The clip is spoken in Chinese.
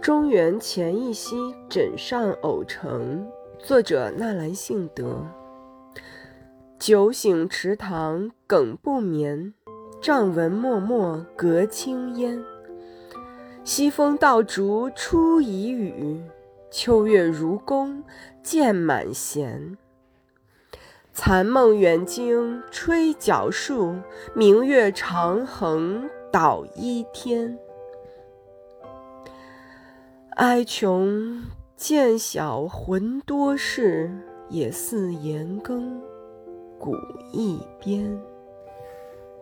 中原前一夕枕上偶成，作者纳兰性德。酒醒池塘耿不眠，帐闻脉脉隔青烟。西风倒竹初已雨，秋月如弓渐满弦。残梦远惊吹角树，明月长横捣衣天。哀穷渐晓魂多事，也似盐羹古一边。